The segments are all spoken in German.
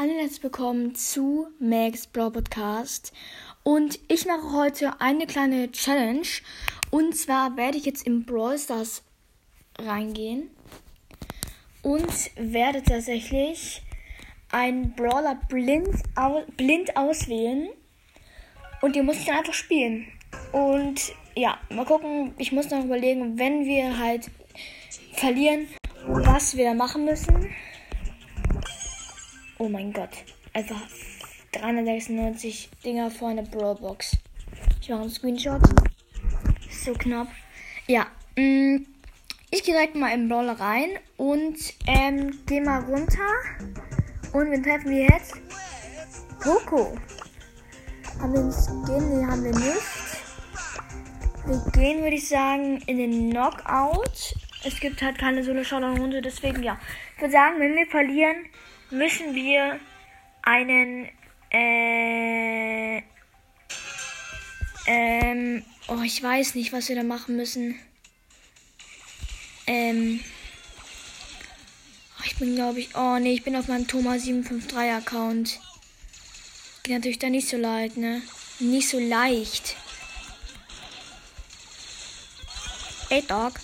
Hallo und herzlich willkommen zu Max Brawl Podcast. Und ich mache heute eine kleine Challenge. Und zwar werde ich jetzt in Brawl Stars reingehen und werde tatsächlich einen Brawler blind, au blind auswählen. Und den muss ich dann einfach spielen. Und ja, mal gucken. Ich muss noch überlegen, wenn wir halt verlieren, was wir da machen müssen. Oh mein Gott. Einfach 396 Dinger vor einer Brawlbox. Ich mache einen Screenshot. So knapp. Ja. Mh, mm, ich gehe direkt mal im Brawler rein und ähm, gehe mal runter. Und wen treffen wir jetzt? Poco. Haben wir einen Skin? Nee, haben wir nicht. Wir gehen, würde ich sagen, in den Knockout. Es gibt halt keine Solo-Showdown-Runde, deswegen ja. Ich würde sagen, wenn wir verlieren, müssen wir einen äh, ähm, oh, ich weiß nicht, was wir da machen müssen. Ähm, oh, ich bin, glaube ich, oh nee, ich bin auf meinem Thomas 753 Account. Geht natürlich da nicht so leicht, ne? Nicht so leicht. Ey, Dog.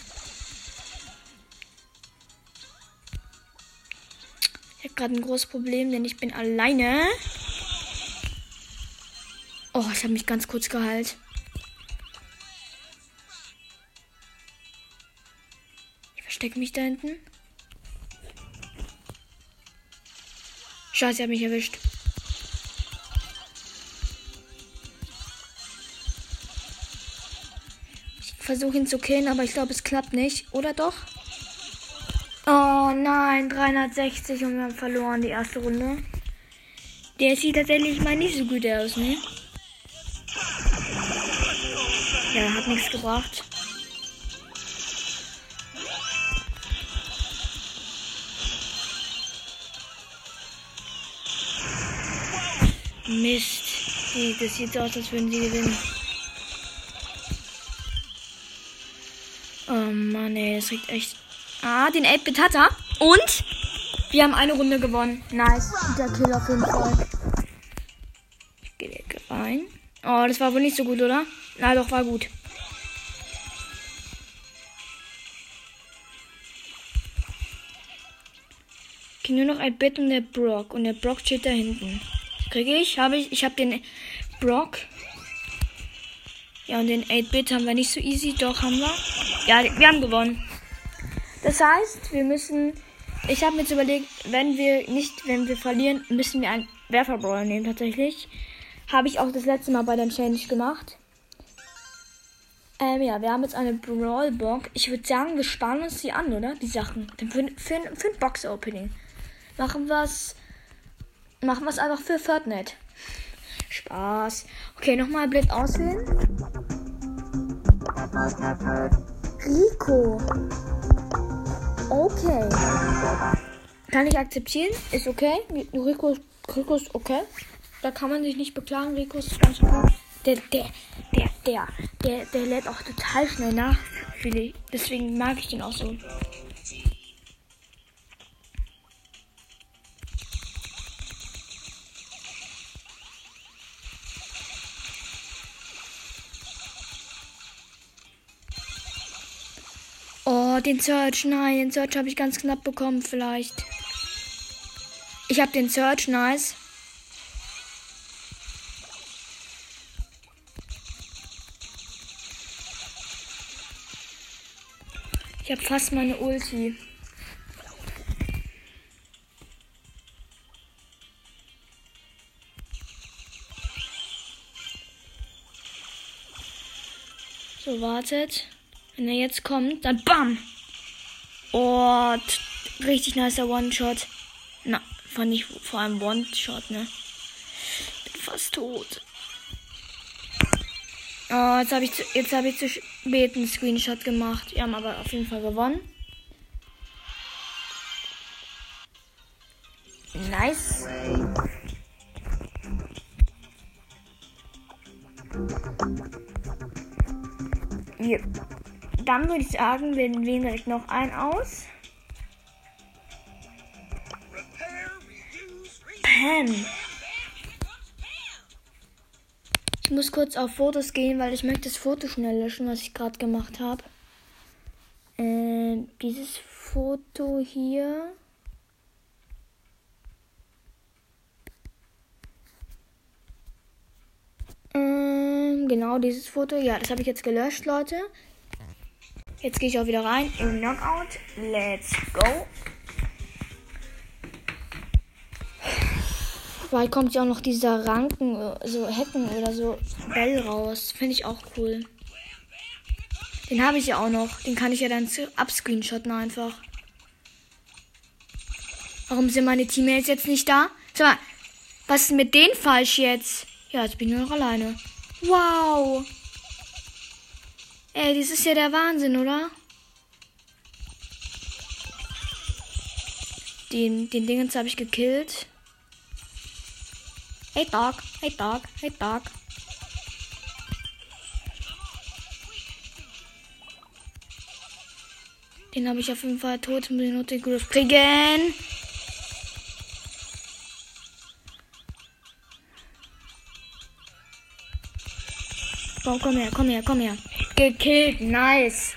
Gerade ein großes Problem, denn ich bin alleine. Oh, ich habe mich ganz kurz geheilt. Ich verstecke mich da hinten. Scheiße, er hat mich erwischt. Ich versuche ihn zu killen, aber ich glaube, es klappt nicht. Oder doch? Oh nein, 360 und wir haben verloren die erste Runde. Der sieht tatsächlich mal nicht so gut aus, ne? Ja, hat nichts gebracht. Mist. Das sieht so aus, als würden sie gewinnen. Oh Mann, ey, es riecht echt Ah, den 8-Bit hat er. Und wir haben eine Runde gewonnen. Nice. Der Kill auf jeden Fall. Ich gehe rein. Oh, das war wohl nicht so gut, oder? Na doch, war gut. Okay, nur noch ein Bit und der Brock. Und der Brock steht da hinten. Kriege ich? Habe ich? Ich habe den Brock. Ja, und den 8-Bit haben wir nicht so easy. Doch, haben wir. Ja, wir haben gewonnen. Das heißt, wir müssen. Ich habe mir jetzt überlegt, wenn wir nicht, wenn wir verlieren, müssen wir einen Werferbrawler nehmen tatsächlich. Habe ich auch das letzte Mal bei der Challenge gemacht. Ähm, ja, wir haben jetzt eine Brawlbox. Ich würde sagen, wir sparen uns die an, oder? Die Sachen. Für, für, für ein Box-Opening. Machen wir es. Machen wir es einfach für Fortnite. Spaß. Okay, nochmal Blick auswählen. Rico. Okay. Kann ich akzeptieren? Ist okay. Rico, Rico ist okay. Da kann man sich nicht beklagen. Rico ist ganz okay. Der, der, der, der, der, der lädt auch total schnell nach. Deswegen mag ich den auch so. Den Search. Nein, den Search habe ich ganz knapp bekommen vielleicht. Ich habe den Search. Nice. Ich habe fast meine Ulti. So, wartet. Wenn er jetzt kommt, dann BAM! Oh, richtig nicer One-Shot. Na, fand ich vor allem One-Shot, ne? Bin fast tot. Oh, jetzt habe ich, zu, hab ich zu spät einen Screenshot gemacht. Wir haben aber auf jeden Fall gewonnen. Nice. Yep. Dann würde ich sagen, wir wählen direkt noch einen aus. Pam. Ich muss kurz auf Fotos gehen, weil ich möchte das Foto schnell löschen, was ich gerade gemacht habe. Äh, dieses Foto hier. Ähm, genau dieses Foto. Ja, das habe ich jetzt gelöscht, Leute. Jetzt gehe ich auch wieder rein im Knockout. Let's go. Weil kommt ja auch noch dieser Ranken, so Hecken oder so Bell raus. Finde ich auch cool. Den habe ich ja auch noch. Den kann ich ja dann abscreenshotten einfach. Warum sind meine Teammates jetzt nicht da? Sag mal, was ist mit denen falsch jetzt? Ja, jetzt bin ich nur noch alleine. Wow. Ey, das ist ja der Wahnsinn, oder? Den, den Dingens habe ich gekillt. Hey Dog, hey Dog, hey Dog. Den habe ich auf jeden Fall tot mit den den Griff kriegen. Oh, komm her, komm her, komm her. Gekillt, nice.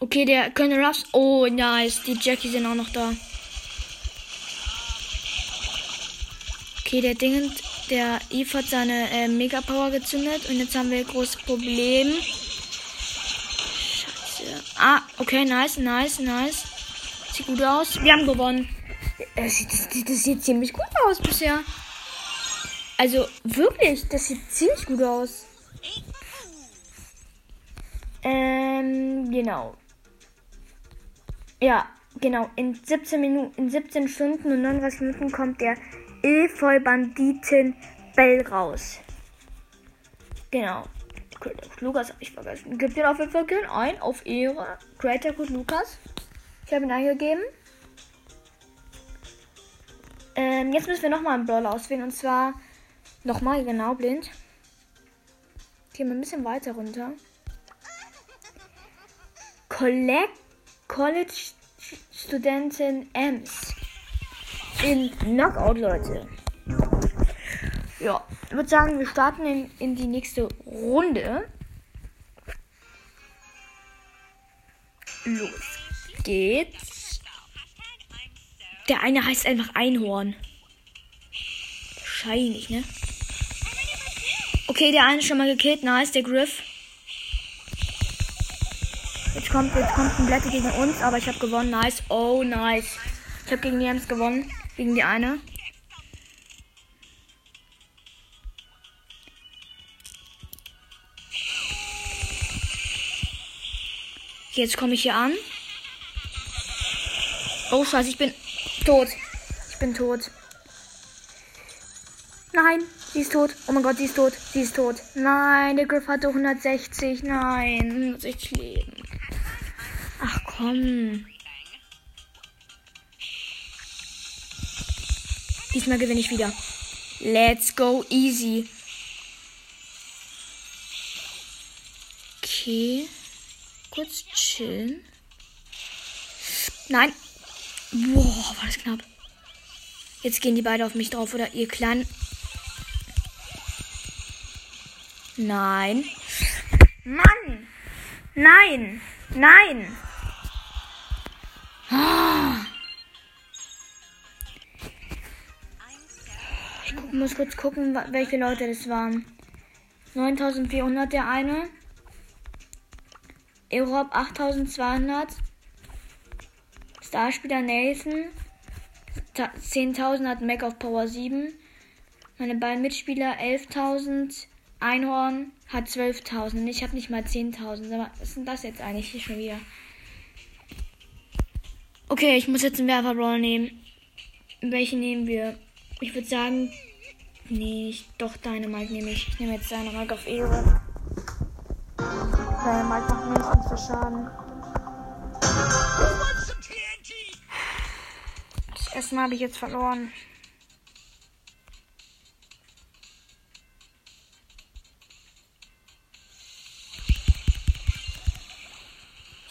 Okay, der Colonel Ruffs. Oh, nice. Die Jackie sind auch noch da. Okay, der Ding, der Eve hat seine äh, Mega Power gezündet und jetzt haben wir ein großes Problem. Scheiße. Ah, okay, nice, nice, nice. Sieht gut aus. Wir haben gewonnen. Das, das, das sieht ziemlich gut aus bisher. Also wirklich, das sieht ziemlich gut aus. Ähm, genau. Ja, genau. In 17 Minuten, in 17 Stunden und 39 Minuten kommt der Efeu Banditen Bell raus. Genau. Lukas habe ich vergessen. Gibt den auf jeden Fall ein auf Ehre. Creator Code Lukas. Ich habe ihn eingegeben. Ähm, jetzt müssen wir nochmal einen Brawler auswählen und zwar Nochmal genau blind. Gehen wir ein bisschen weiter runter. Collect College Studentin Ems. In Knockout, Leute. Ja, ich würde sagen, wir starten in, in die nächste Runde. Los geht's. Der eine heißt einfach Einhorn. Wahrscheinlich, ne? Okay, der eine ist schon mal gekillt. Nice, der Griff. Jetzt kommt, jetzt kommt ein Blätter gegen uns, aber ich habe gewonnen. Nice. Oh, nice. Ich habe gegen die Ems gewonnen. Gegen die eine. Jetzt komme ich hier an. Oh, scheiße, ich bin tot. Ich bin tot. Nein, sie ist tot. Oh mein Gott, sie ist tot. Sie ist tot. Nein, der Griff hatte 160. Nein, 160 Leben. Ach komm. Diesmal gewinne ich wieder. Let's go easy. Okay. Kurz chillen. Nein. Boah, war das knapp. Jetzt gehen die beide auf mich drauf, oder ihr kleinen Nein. Mann! Nein! Nein! Ich muss kurz gucken, welche Leute das waren. 9400 der eine. Europe 8200. Starspieler Nathan. 10.000 hat Mac of Power 7. Meine beiden Mitspieler 11.000. Einhorn hat 12.000. Ich habe nicht mal 10.000. Was ist denn das jetzt eigentlich hier schon wieder? Okay, ich muss jetzt einen Werfer-Brawl nehmen. Welchen nehmen wir? Ich würde sagen. Nee, ich, doch Dynamite nehme ich. Ich nehme jetzt Dynamite auf Ehre. Dynamite macht mindestens für Schaden. Das erste Mal habe ich jetzt verloren.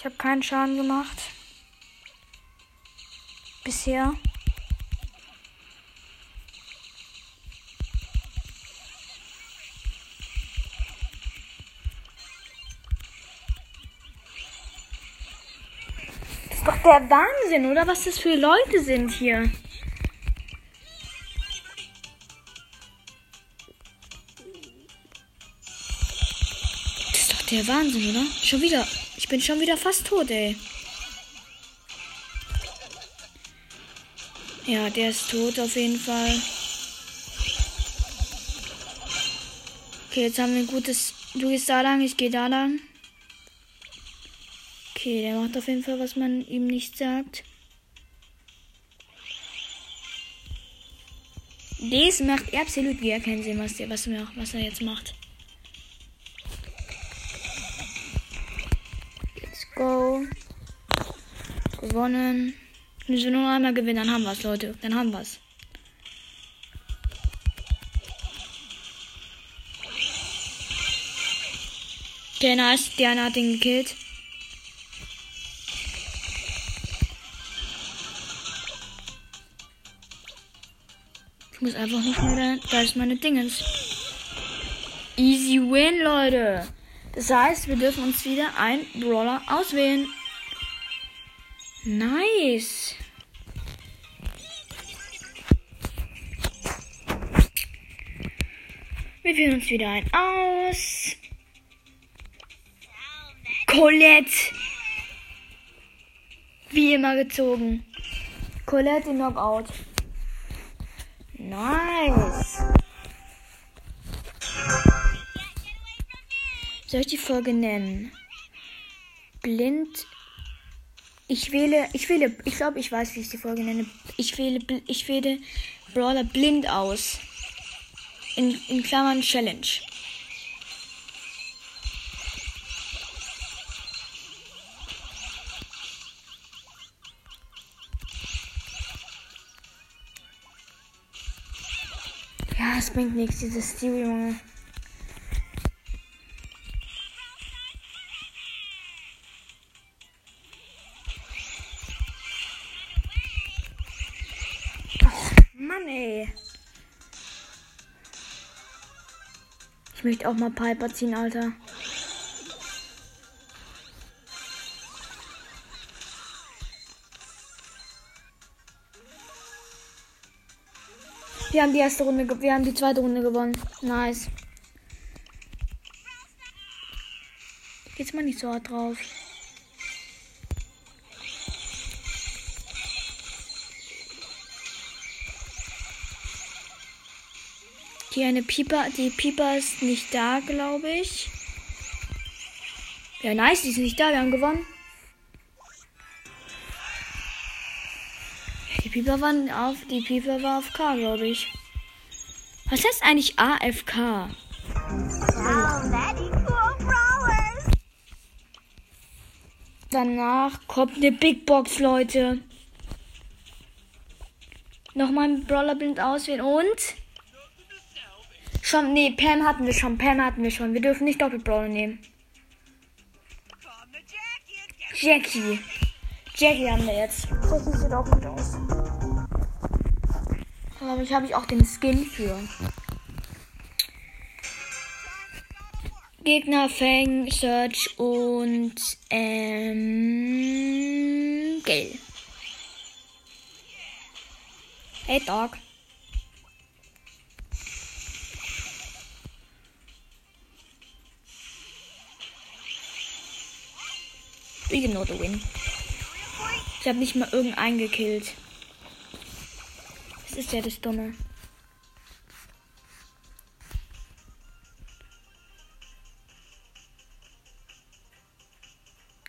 habe keinen Schaden gemacht. Bisher. Das ist doch der Wahnsinn, oder? Was das für Leute sind hier. der Wahnsinn, oder? Schon wieder. Ich bin schon wieder fast tot, ey. Ja, der ist tot auf jeden Fall. Okay, jetzt haben wir ein gutes. Du gehst da lang, ich gehe da lang. Okay, der macht auf jeden Fall, was man ihm nicht sagt. Das macht absolut gar keinen Sinn, was, der, was, er, was er jetzt macht. Go. Gewonnen. Müssen wir nur einmal gewinnen, dann haben wir es, Leute. Dann haben wir es. Okay, nice. Diana hat ihn gekillt. Ich muss einfach nicht mehr da. Da ist meine Dingens. Easy win, Leute. Das heißt, wir dürfen uns wieder ein Brawler auswählen. Nice. Wir wählen uns wieder ein aus. Colette. Wie immer gezogen. Colette in Knockout. Nice. Soll ich die Folge nennen? Blind ich wähle, ich wähle, ich glaube, ich weiß, wie ich die Folge nenne. Ich wähle, ich wähle Brawler blind aus. In, in Klammern Challenge. Ja, es bringt nichts, dieses Stil, Junge. Möchte auch mal Piper ziehen, Alter. Wir haben die erste Runde, wir haben die zweite Runde gewonnen. Nice. Geht's mal nicht so hart drauf. Hier eine Pieper. Die Pieper ist nicht da, glaube ich. Ja, nice, die ist nicht da. Wir haben gewonnen. Die Pieper waren auf. Die Pieper war auf K, glaube ich. Was heißt eigentlich AFK? Danach kommt eine Big Box, Leute. Nochmal ein Brawler blind auswählen und. Schon, nee, Pam hatten wir schon. Pam hatten wir schon. Wir dürfen nicht Doppelbrawler nehmen. Jackie. Jackie haben wir jetzt. Jackie sieht auch gut aus. Aber ich habe ich auch den Skin für. Gegner, Fang, Search und ähm, Gale. Hey Dog. We can win. Ich habe nicht mal irgendeinen gekillt. Das ist ja das Dumme.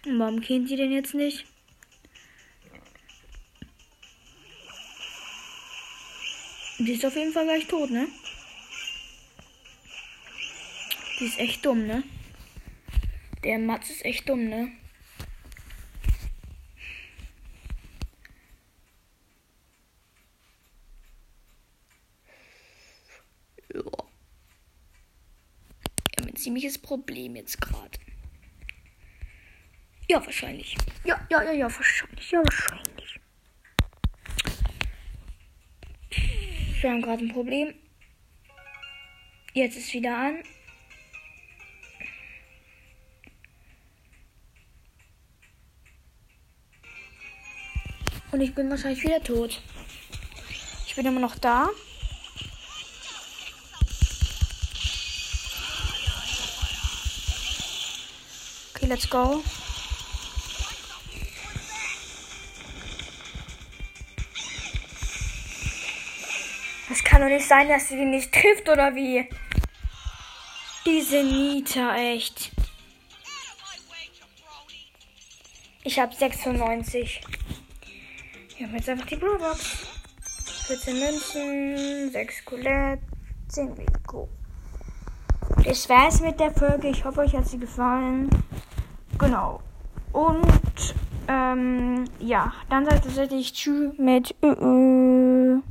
warum kennt sie denn jetzt nicht? Die ist auf jeden Fall gleich tot, ne? Die ist echt dumm, ne? Der Matz ist echt dumm, ne? Ziemliches Problem jetzt gerade. Ja, wahrscheinlich. Ja, ja, ja, ja, wahrscheinlich. Ja, wahrscheinlich. Wir haben gerade ein Problem. Jetzt ist wieder an. Und ich bin wahrscheinlich wieder tot. Ich bin immer noch da. Let's go. Es kann doch nicht sein, dass sie die nicht trifft, oder wie? Diese Nita, echt. Ich habe 96. Wir haben jetzt einfach die Brawlbox. 14 Münzen, 6 Colette, 10 Rico. Das war's mit der Folge. Ich hoffe, euch hat sie gefallen. Genau. Und, ähm, ja, dann sagt tatsächlich Tschüss mit Ö, -Ö.